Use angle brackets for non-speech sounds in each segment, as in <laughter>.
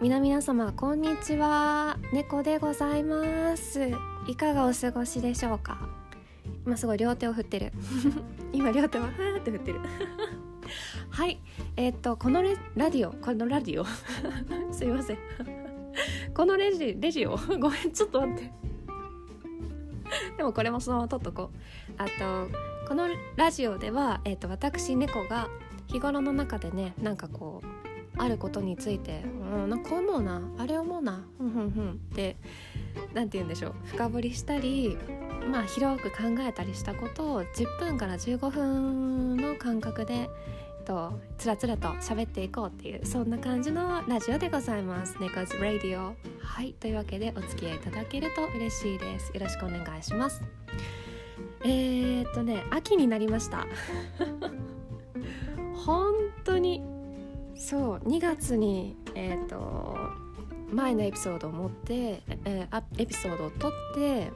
皆々様こんにちは。猫でございます。いかがお過ごしでしょうか？今すごい両手を振ってる。<laughs> 今両手をふーって振ってる。<laughs> はい。えー、っとこのレラディオ。このラディオ？<laughs> すいません。このレジレジオごめんちょっと待って。でもこれもそのまま撮っとこう。あとこのラジオでは、えーと、私猫が日頃の中でねなんかこうあることについて「うん、なんかこう思うなあれ思うなふんふんふん」って何て言うんでしょう深掘りしたりまあ広く考えたりしたことを10分から15分の間隔でえっとつらつらと喋っていこうっていうそんな感じのラジオでございます「猫ズラディオ」はいというわけでお付き合いいただけると嬉しいです。よろしくお願いします。えー、っとね秋になりました。<laughs> 本当にそう2月にえー、と前のエピソードを持って、えー、エピソードを撮って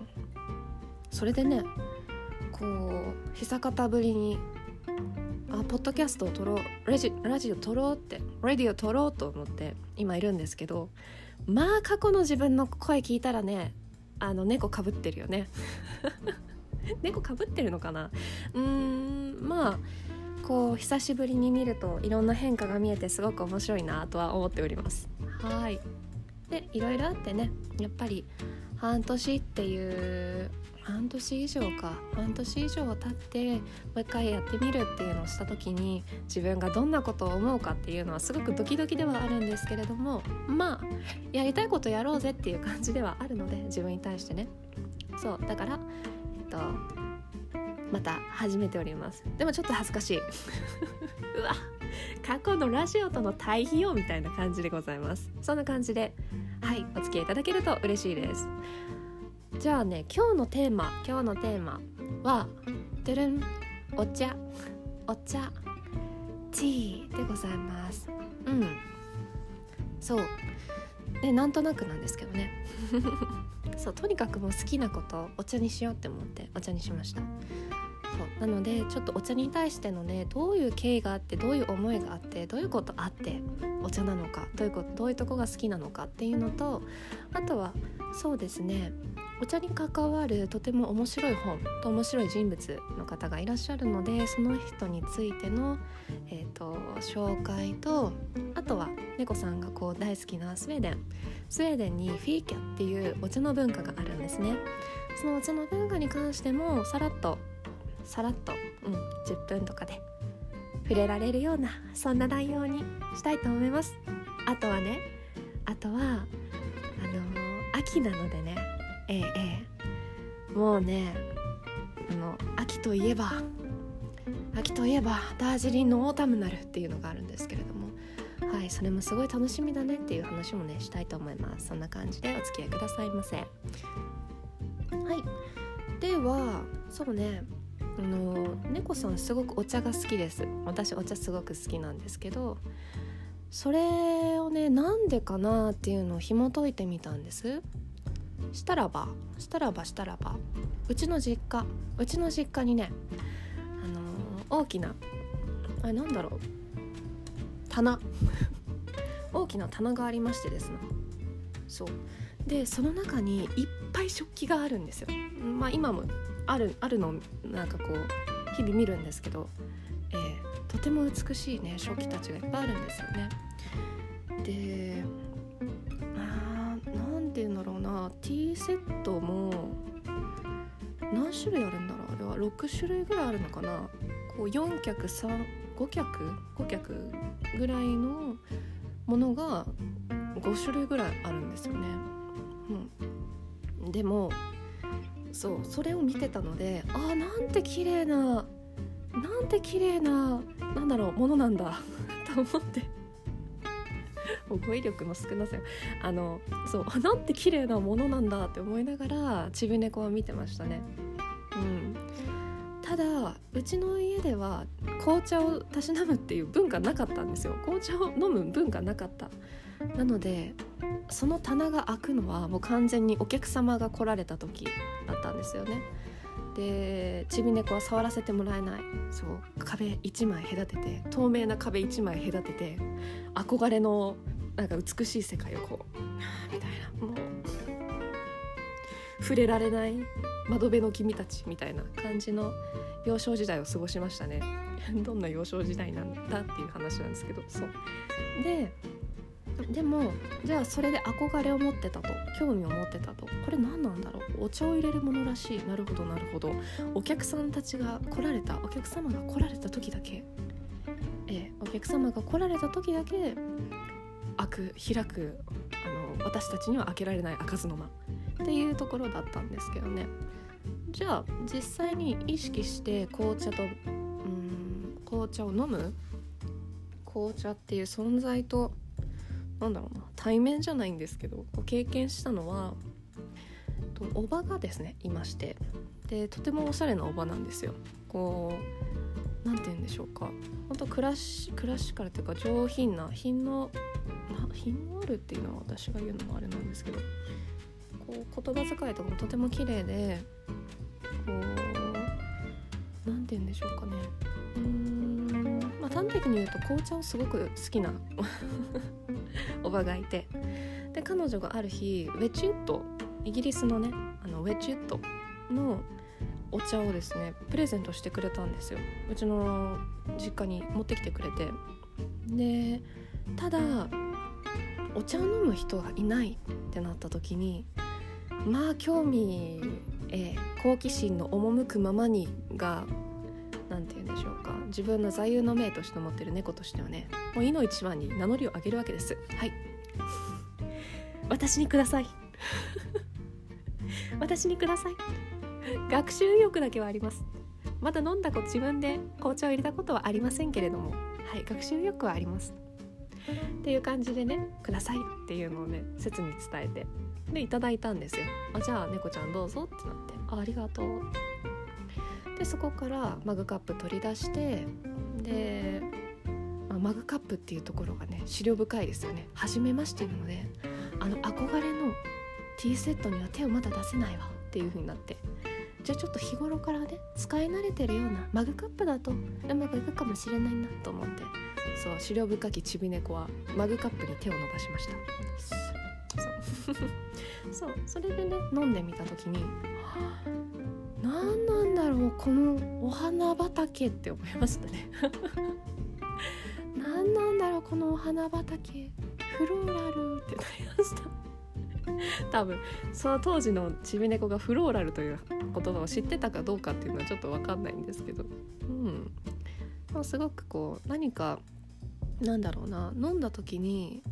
それでねこう久方ぶりにあポッドキャストを撮ろうラジラジオ撮ろうってラディオ撮ろうと思って今いるんですけどまあ過去の自分の声聞いたらねあの猫かぶってるよね。<laughs> 猫かぶってるのかな？うーんまあこう久しぶりに見るといろんな変化が見えてすごく面白いなとは思っております。はい。でいろいろあってねやっぱり半年っていう半年以上か半年以上経ってもう一回やってみるっていうのをした時に自分がどんなことを思うかっていうのはすごくドキドキではあるんですけれどもまあやりたいことやろうぜっていう感じではあるので自分に対してね。そうだからえっとまた始めております。でもちょっと恥ずかしい。<laughs> うわ過去のラジオとの対比よみたいな感じでございます。そんな感じではいお付き合いいただけると嬉しいです。じゃあね今日のテーマ今日のテーマはてるんお茶。お茶。ティーでございます。うん。そう。でなんとなくなんですけどね。<laughs> そうとにかくもう好きなことお茶にしようって思ってお茶にしました。そう。なのでちょっとお茶に対してのねどういう経緯があってどういう思いがあってどういうことあってお茶なのかどういうことどういうとこが好きなのかっていうのとあとはそうですねお茶に関わるとても面白い本と面白い人物の方がいらっしゃるのでその人についての、えーと、紹介とあとは猫さんがこう大好きなスウェーデンスウェーデンにフィーキャっていうお茶の文化があるんですね。そのお茶の文化に関してもさらっとさらっと、うん、10分とかで触れられるようなそんな内容にしたいと思います。あとはねあとはあのー、秋なのでねえええもうねあの秋といえば秋といえばダージリンのオータムナルっていうのがあるんですけれどもはいそれもすごい楽しみだねっていう話もねしたいと思います。そんな感じでお付き合いくださいませ。はい。ではそうねあの猫さんすごくお茶が好きです。私お茶すごく好きなんですけどそれをねなんでかなっていうのを紐解いてみたんです。したらばしたらばしたらばうちの実家うちの実家にねあの、大きなあれなんだろう棚。<laughs> 大きな棚がありましてですね。そう。でその中にいっぱい食器があるんですよ。まあ今もあるあるのなんかこう日々見るんですけど、えー、とても美しいね食器たちがいっぱいあるんですよね。で何て言うんだろうなティーセットも何種類あるんだろうあれは。6種類ぐらいあるのかな。こう4脚35脚5脚ぐらいのものが5種類ぐらいあるんですよね。うん、でもそうそれを見てたのであーなんて綺麗ななんて綺麗ななんだろうものなんだ <laughs> と思って。もう語彙力の少なさよあのそうなんて綺麗なものなんだって思いながらちび猫は見てましたね。うん。ただうちの家では紅茶をたしなむっていう文化なかったんですよ。紅茶を飲む文化なかった。なのでその棚が開くのはもう完全にお客様が来られた時だったんですよね。でちび猫は触らせてもらえない。そう壁1枚隔てて透明な壁1枚隔てて憧れのなんか美しい世界をこうみたいな。もう触れられない窓辺の君たちみたいな感じの幼少時代を過ごしましたね。<laughs> どんな幼少時代なんだっていう話なんですけどそう。ででもじゃあそれで憧れを持ってたと興味を持ってたとこれ何なんだろうお茶を入れるものらしい。なるほどなるほど。お客さんたちが来られたお客様が来られた時だけ。えお客様が来られた時だけ開く開くあの私たちには開けられない開かずの間。っていうところだったんですけどね。じゃあ実際に意識して紅茶とうん紅茶を飲む？紅茶っていう存在となんだろうな対面じゃないんですけど経験したのはとおばがですねいましてでとてもおしゃれなおばなんですよ。こう何て言うんでしょうか。本当クラシクラシカルというか上品な品の品のあるっていうのは私が言うのもあれなんですけどこう言葉遣いとかもとても綺麗でこう何て言うんでしょうかね。うーんまあ端的に言うと紅茶をすごく好きなおばがいてで彼女がある日ウェチュットイギリスのねあのウェチュットのお茶をですねプレゼントしてくれたんですよ。うちの実家に持ってきてくれて。でただお茶を飲む人がいないってなった時にまあ興味、え、好奇心の赴くままにが何て言うんでしょうか自分の座右の銘として持ってる猫としてはねもう「いの一番」に名乗りを上げるわけです。はい。私にください。<laughs> 私にください。学習意欲だけはあります。まだ飲んだこと自分で紅茶を入れたことはありませんけれども。はい学習意欲はあります。っていう感じでねくださいっていうのをね切に伝えてでいただいたんですよ。あじゃあ猫ちゃんどうぞってなって。あありがとう。でそこからマグカップ取り出してで、まあ、マグカップっていうところがね資料深いですよね。初めましてなのであの憧れのティーセットには手をまだ出せないわっていう風になって。じゃあちょっと日頃からね使い慣れてるようなマグカップだとうまくいくかもしれないなと思って。そう資料深きちび猫はマグカップに手を伸ばしました。そう。そう。<laughs> それでね飲んでみた時に何なんだろうこのお花畑って思いましたね。<laughs> 何なんだろうこのお花畑。フローラルってなりました。多分その当時のちび猫がフローラルという言葉を知ってたかどうかっていうのはちょっと分かんないんですけど。うん。まあ、すごくこう何かなんだろうな。飲んだ時に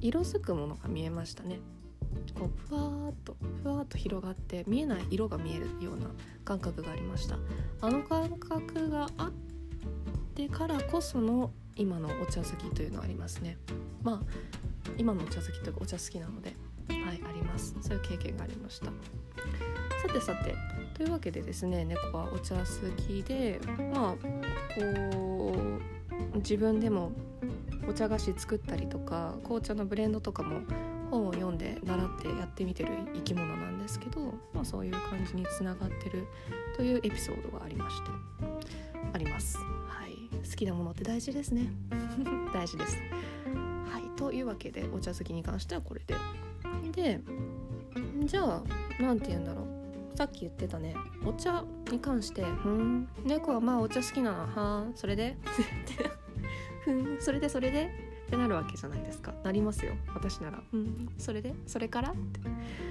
色づくものが見えましたね。こうふわーっとふわーっと広がって見えない色が見えるような感覚がありました。あの感覚があってからこその今のお茶好きというのはありますね。まあ今のお茶好きというかお茶好きなのではいあります。そういう経験がありました。さてさてというわけでですね猫はお茶好きでまあこう自分でもお茶菓子作ったりとか紅茶のブレンドとかも本を読んで習ってやってみてる生き物なんですけど、まあ、そういう感じにつながってるというエピソードがありましてあります。はい、好きなものって大事ですね。<laughs> 大事です。はい。というわけでお茶好きに関してはこれで。でじゃあ何て言うんだろう。さっき言ってたね。お茶に関して「ふん。猫はまあお茶好きなの。はあ。それで?」ふん。それでそれで？ってなるわけじゃないですか。なりますよ。私なら。うん。それで？それから？って。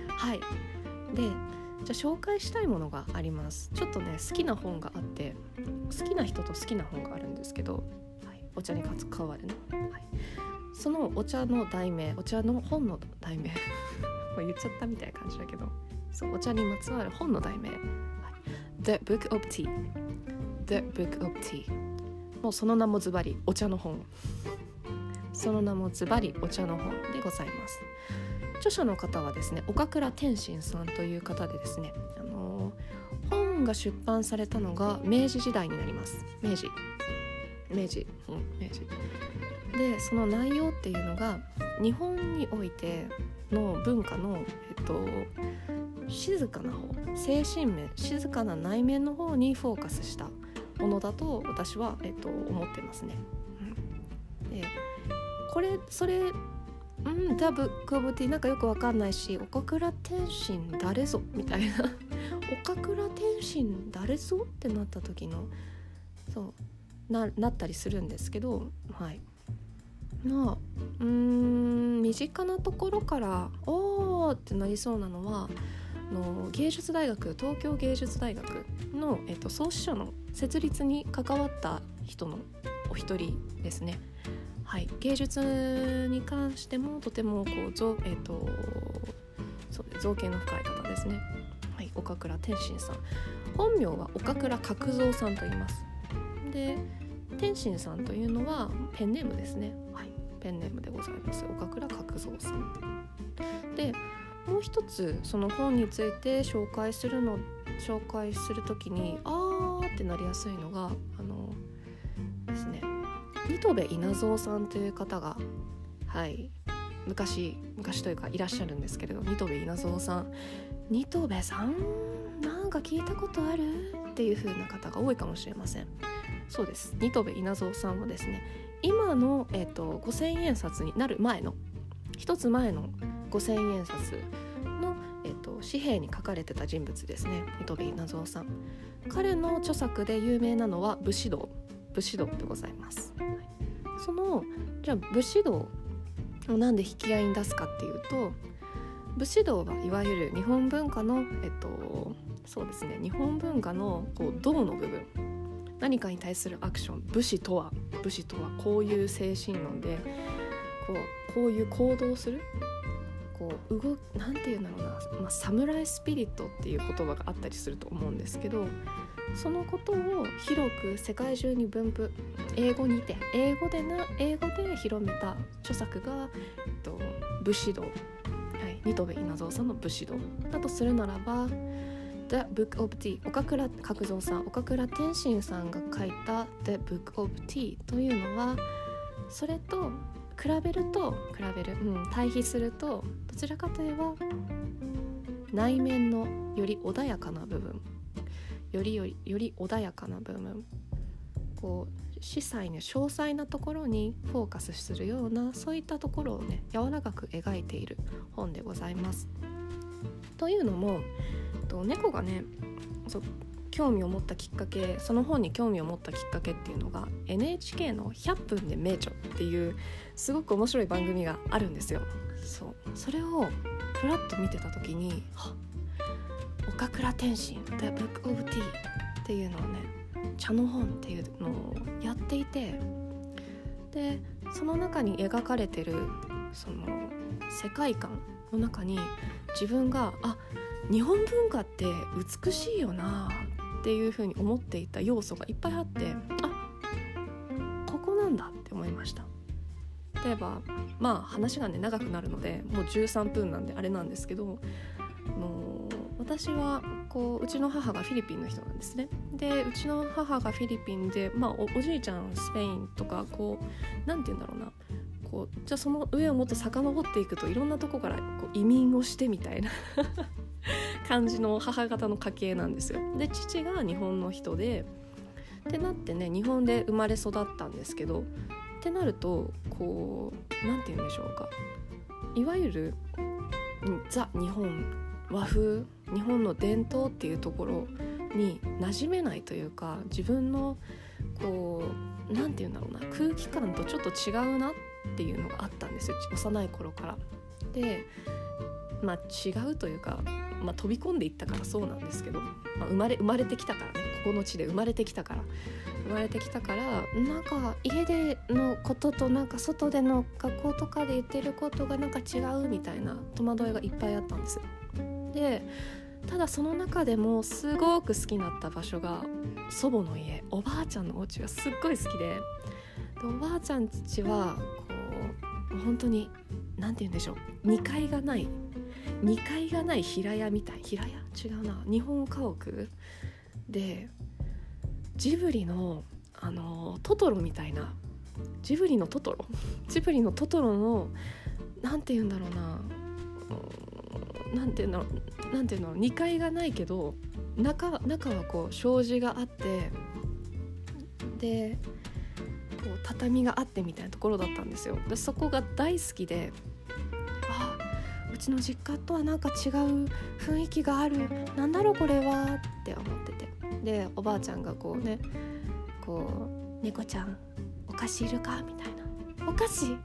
はい。でじゃあ紹介したいものがあります。ちょっとね好きな本があって好きな人と好きな本があるんですけど、はい、お茶に関わるね、はい、そのお茶の題名お茶の本の題名。<laughs> 言っちゃったみたいな感じだけどそうお茶にまつわる本の題名、はい、The Book of Tea The Book of Tea もうその名もズバリお茶の本。その名もズバリお茶の本でございます著者の方はですね岡倉天心さんという方でですね、あのー、本が出版されたのが明治時代になります。明治。明治、うん、明治。でその内容っていうのが日本においての文化の、えっと、静かな方精神面静かな内面の方にフォーカスしたものだと私は、えっと、思ってますね。うん、でこれそれうんザ・ブック・オブ・ティーなんかよくわかんないし岡倉天心誰ぞ？みたいな。<laughs> 岡倉天心誰ぞ？ってなった時のそうななったりするんですけどはい。まあうん身近なところからおーってなりそうなのはの芸術大学東京芸術大学の、えっと、創始者の設立に関わった人のお一人ですね。はい、芸術に関してもとてもこう造,、えーと、そう造形の深い方ですね、はい、岡倉天心さん。本名は岡倉角蔵さんと言います。で天心さんというのはペンネームですね、はい、ペンネームでございます。岡倉角蔵さん。でもう一つその本について紹介するの紹介する時にあーってなりやすいのがあのですね新戸部稲造さんという方がはい。昔昔というかいらっしゃるんですけれど新戸部稲造さん新戸部さんなんか聞いたことある？っていう風な方が多いかもしれません。そうです。新戸部稲造さんはですね今の、えーと、5,000円札になる前の一つ前の5,000円札の、えーと、紙幣に書かれてた人物ですね。新戸稲造さん。彼の著作で有名なのは武士道。武士道でございます、そのじゃあ武士道をなんで引き合いに出すかっていうと武士道はいわゆる日本文化のえっとそうですね日本文化のこう道の部分。何かに対するアクション。武士とは武士とはこういう精神論でこうこういう行動する。こう動なんていうんだろうな、まあ、サムライスピリットっていう言葉があったりすると思うんですけどそのことを広く世界中に分布英語にて英語でな英語で広めた著作が、えっと、武士道、はい、ニトベ稲造さんの武士道だとするならば The Book of Tea 岡倉角蔵さん岡倉天心さんが書いた The Book of Tea というのはそれと比べると比べる、うん、対比するとどちらかといえば内面のより穏やかな部分よりよりより穏やかな部分こう司祭の詳細なところにフォーカスするようなそういったところをね柔らかく描いている本でございます。というのもと猫がねそ興味を持ったきっかけその本に興味を持ったきっかけっていうのが NHK の「100分で名著」っていうすごく面白い番組があるんですよ。そうそれをふらっと見てた時に岡倉天心 The Book of Tea っていうのをね茶の本っていうのをやっていてでその中に描かれてるその世界観の中に自分があ日本文化って美しいよなっていうふうに思っていた要素がいっぱいあってあここなんだって思いました。例えばまあ話がね長くなるのでもう13分なんであれなんですけど私はこううちの母がフィリピンの人なんですね。でうちの母がフィリピンで、まあ、おおじいちゃんスペインとかこう何て言うんだろうな。こうじゃあその上をもっと遡っていくといろんなとこからこう移民をしてみたいな <laughs> 感じの母方の家系なんですよ。で父が日本の人でってなってね日本で生まれ育ったんですけどってなるとこう何て言うんでしょうか。いわゆるザ日本和風日本の伝統っていうところに馴染めないというか自分のこう何て言うんだろうな空気感とちょっと違うなっていうのがあったんですよ幼い頃から。でまあ違うというか、まあ、飛び込んでいったからそうなんですけど、まあ、生まれ生まれてきたからねここの地で生まれてきたから生まれてきたからなんか家でのこととなんか外での学校とかで言ってることがなんか違うみたいな戸惑いがいっぱいあったんです。でただその中でもすごく好きになった場所が祖母の家。おばあちゃんのお家がすっごい好きで。でおばあちゃんちはこう本当に何て言うんでしょう。2階がない。2階がない平屋みたい。平屋？違うな。日本家屋？でジブリのあのトトロみたいな。ジブリのトトロ。<laughs> ジブリのトトロの何て言うんだろうな。何ていうのなんていうの2階がないけど中中はこう障子があってでこう畳があってみたいなところだったんですよ。でそこが大好きであうちの実家とはなんか違う雰囲気がある。なんだろうこれはって思ってて。でおばあちゃんがこうねこう「猫ちゃんお菓子いるか?」みたいな「お菓子？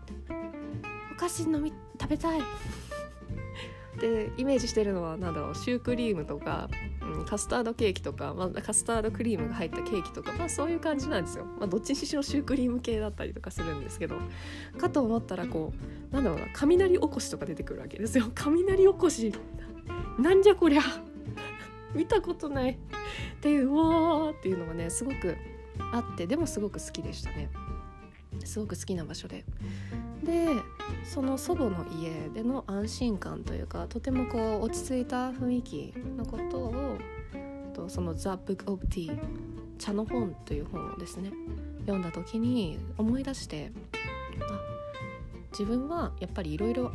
お菓子飲み食べたい」でイメージしてるのは何だろうシュークリームとか、うん、カスタードケーキとか、まあ、カスタードクリームが入ったケーキとか、まあ、そういう感じなんですよ、まあ、どっちにしろシュークリーム系だったりとかするんですけどかと思ったらこうなんだろうな雷おこしとか出てくるわけですよ。雷おこしなんじゃこりゃ <laughs> 見たことないっていううわーっていうのがねすごくあってでもすごく好きでしたね。すごく好きな場所で。でその祖母の家での安心感というかとてもこう落ち着いた雰囲気のことをとその「The Book of Tea」茶の本という本をですね読んだ時に思い出してあ自分はやっぱりいろいろ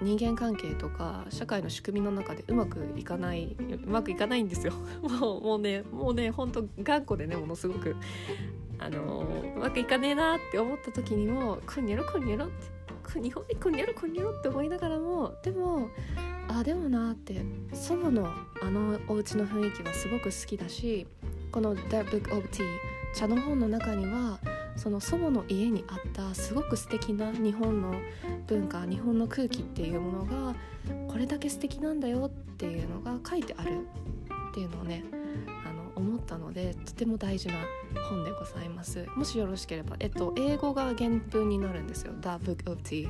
人間関係とか社会の仕組みの中でうまくいかないうまくいかないんですよ。<laughs> もうもうねもうねほんと頑固でねものすごく。あのうまくいかねえなって思った時にも「こんにゃろこんにゃろ」って「日本でこんにゃろこんにゃろ」って思いながらもでもあでもなって祖母のあのお家の雰囲気はすごく好きだしこの「The Book of Tea」茶の本の中にはその祖母の家にあったすごく素敵な日本の文化日本の空気っていうものがこれだけ素敵なんだよっていうのが書いてあるっていうのをね思ったのでとても大事な本でございます。もしよろしければ、えっと、英語が原文になるんですよ「The Book of Tea」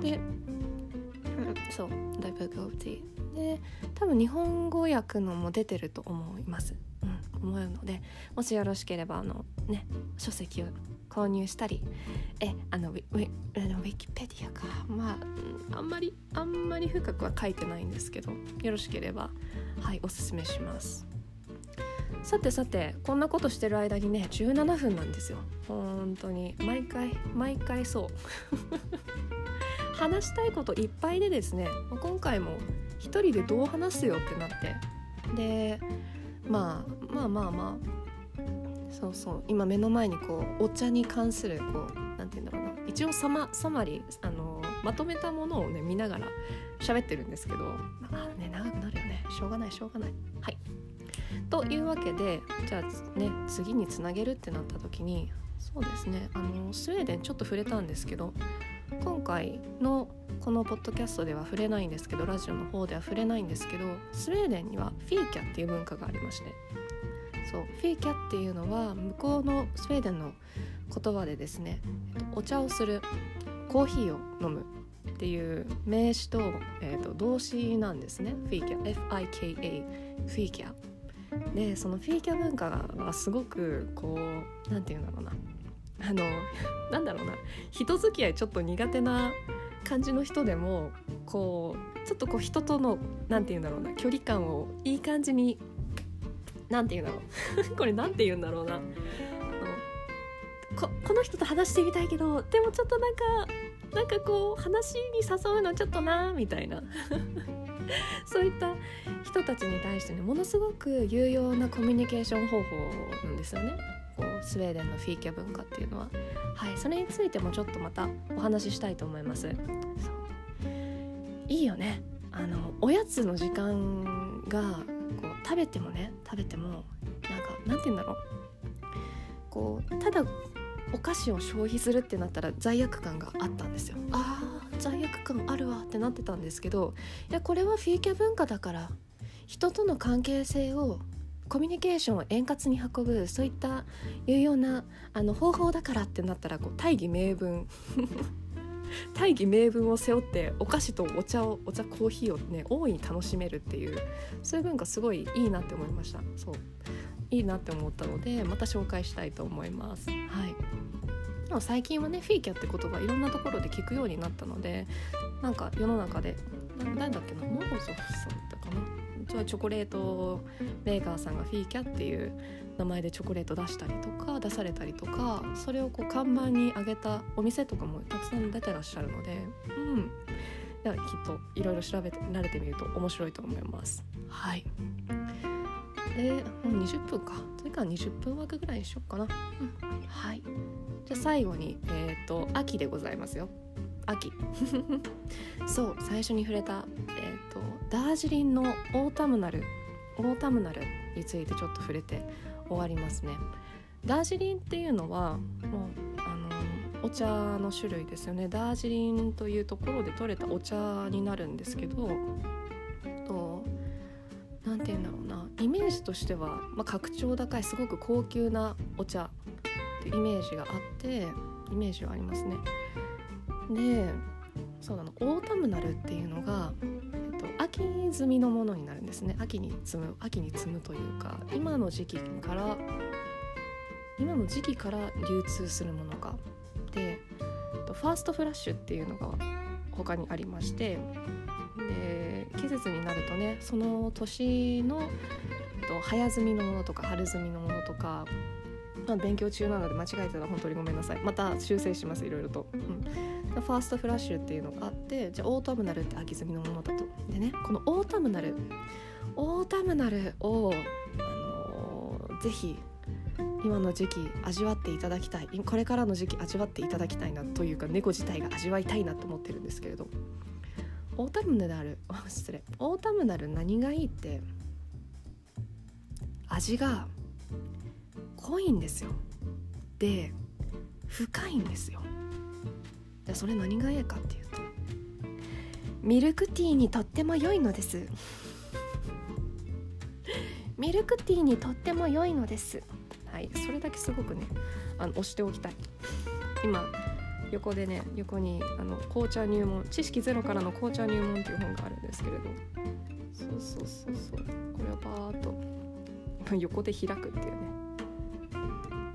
で、うん、そう「The Book of Tea」で多分日本語訳のも出てると思います、うん、思うのでもしよろしければあのね書籍を購入したりえあのウィウィキペディアか。まああんまりあんまり深くは書いてないんですけどよろしければはいおすすめします。さてさてこんなことしてる間にね17分なんですよ。本当に。毎回毎回そう。<laughs> 話したいこといっぱいでですね今回も一人でどう話すよってなって。でまあまあまあまあ。そうそう。今目の前にこうお茶に関するこう何て言うんだろうな。一応サマサマリあのまとめたものをね見ながら喋ってるんですけど。まあね長くなるよね。しょうがないしょうがない。はい。というわけでじゃあね次につなげるってなった時にそうですねあのスウェーデンちょっと触れたんですけど今回のこのポッドキャストでは触れないんですけどラジオの方では触れないんですけどスウェーデンにはフィーキャっていう文化がありましてそうフィーキャっていうのは向こうのスウェーデンの言葉でですねお茶をするコーヒーを飲むっていう名詞と,、えーと、動詞なんですねフィーキャ FIKA フィーキャ。でそのフィーキャ文化がすごくこう何て言うんだろうな。あの <laughs> なんだろうな。人付き合いちょっと苦手な感じの人でもこうちょっとこう人との何て言うんだろうな。距離感をいい感じに何て言うんだろう。<laughs> これ何て言うんだろうな。あのここの人と話してみたいけどでもちょっとなんかなんかこう話に誘うのちょっとなみたいな。<laughs> <laughs> そういった人たちに対してねものすごく有用なコミュニケーション方法なんですよね。こうスウェーデンのフィーキャ文化っていうのは。はいそれについてもちょっとまたお話ししたいと思います。いいよね。あのおやつの時間がこう食べてもね食べてもなんかなんて言うんだろう。こうただお菓子を消費するってなったら罪悪感があったんですよ。あ罪悪感あるわってなってたんですけどいやこれはフィーキャ文化だから人との関係性をコミュニケーションを円滑に運ぶそういった有用なあの方法だからってなったらこう大義名分 <laughs> 大義名分を背負ってお菓子とお茶をお茶コーヒーをね大いに楽しめるっていうそういう文化すごいいいなって思いました。そういいなって思ったのでまた紹介したいと思います。はい。も最近はねフィーキャって言葉いろんなところで聞くようになったのでなんか世の中で何だっけなモーゾフさんだったかな。チョコレートメーカーさんがフィーキャっていう名前でチョコレート出したりとか出されたりとかそれをこう看板に上げたお店とかもたくさん出てらっしゃるのでうん。きっといろいろ調べて慣れてみると面白いと思います。はい。でもう20分か。それから20分枠ぐらいにしよっかな、うん、はい。じゃあ最後にえっ、ー、と秋でございますよ。秋。<laughs> そう最初に触れたえっ、ー、とダージリンのオータムナルオータムナルについてちょっと触れて終わりますね。ダージリンっていうのはもうあのお茶の種類ですよね。ダージリンというところで採れたお茶になるんですけどイメージとしては、まあ、格調高いすごく高級なお茶っていうイメージがあってイメージはありますね。でそうなのオータムナルっていうのが、えっと、秋摘みのものになるんですね秋に摘む秋に摘むというか今の時期から今の時期から流通するものがでファーストフラッシュっていうのが他にありましてで季節になるとねその年の早摘みのものとか春摘みのものとか、まあ、勉強中なので間違えたら本当にごめんなさい。また修正しますいろいろと、うん、ファーストフラッシュっていうのがあってじゃあオータムナルって秋摘みのものだと。でねこのオータムナルオータムナルを、あのー、ぜひ今の時期味わっていただきたい。これからの時期味わっていただきたいなというか猫自体が味わいたいなと思ってるんですけれど。オータムナル。<laughs> 失礼。オータムナル何がいいって味が濃いんですよ。で深いんですよ。じゃあそれ何がええかっていうとミルクティーにとっても良いのです。<laughs> ミルクティーにとっても良いのです。はいそれだけすごくねあの押しておきたい。今横でね横にあの紅茶入門知識ゼロからの紅茶入門っていう本があるんですけれど。そうそうそうそう。これをバーッと <laughs> 横で開くっていうね。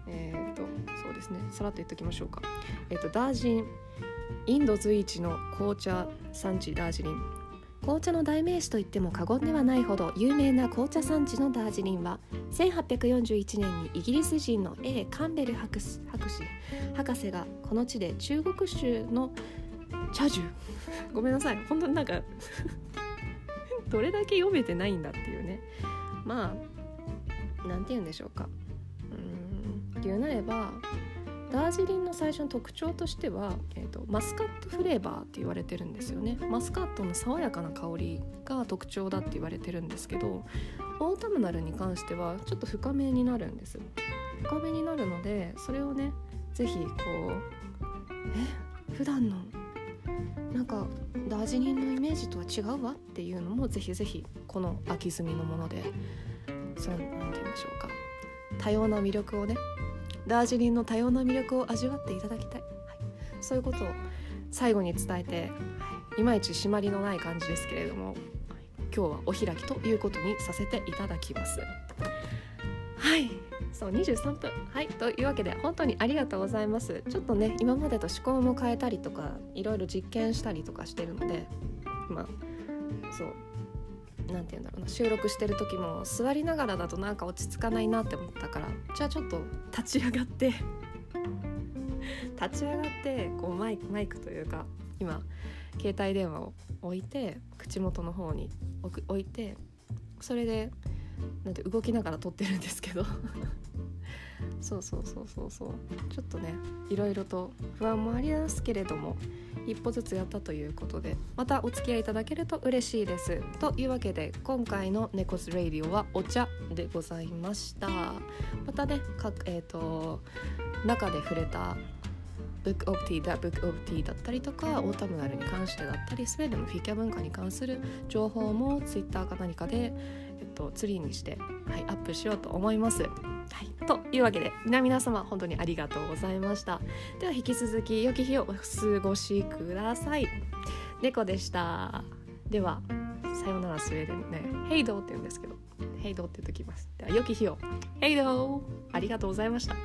えっ、ー、とそうですね。さらっと言っときましょうか。えっ、ー、とダージンインド随一の紅茶産地ダージリン。紅茶の代名詞といっても過言ではないほど有名な紅茶産地のダージリンは1841年にイギリス人の A. カンベル博士博士がこの地で中国州の茶樹。ごめんなさい。本当になんか <laughs> どれだけ読めてないんだっていうね。まあ何て言うんでしょうか。うん。言うなればダージリンの最初の特徴としては、えーと、マスカットフレーバーって言われてるんですよね。マスカットの爽やかな香りが特徴だって言われてるんですけどオータムナルに関してはちょっと深めになるんです。深めになるのでそれをね是非こうえ普段のなんかダージリンのイメージとは違うわっていうのも是非是非この秋摘みのものでそう何て言うんでしょうか。多様な魅力をねダージリンの多様な魅力を味わっていただきたい、はい、そういうことを最後に伝えて、はい、いまいち締まりのない感じですけれども、はい、今日はお開きということにさせていただきます。はい。そう23分。はい。というわけで本当にありがとうございます。ちょっとね今までと思考も変えたりとかいろいろ実験したりとかしてるのでまあそう。何て言うんだろうな収録してる時も座りながらだとなんか落ち着かないなって思ったからじゃあちょっと立ち上がって <laughs> 立ち上がってこうマイクマイクというか今携帯電話を置いて口元の方に置いてそれでなんて動きながら撮ってるんですけど。そうそうそうそうそう。ちょっとねいろいろと不安もありますけれども一歩ずつやったということでまたお付き合いいただけると嬉しいです。というわけで今回の「ネコスレイディオ」はお茶でございました。またね各えっ、ー、と中で触れた Book of Tea だ Book of Tea だったりとかオータムナルに関してだったりスウェーデンのフィギュア文化に関する情報も Twitter か何かで、えっと、ツリーにして、はい、アップしようと思います。はい、というわけで皆様本当にありがとうございました。では引き続き良き日をお過ごしください。猫でした。ではさようならスウェーデンね Hej då って言うんですけどヘイドーって言うときます。では良き日を。ヘイドー。ありがとうございました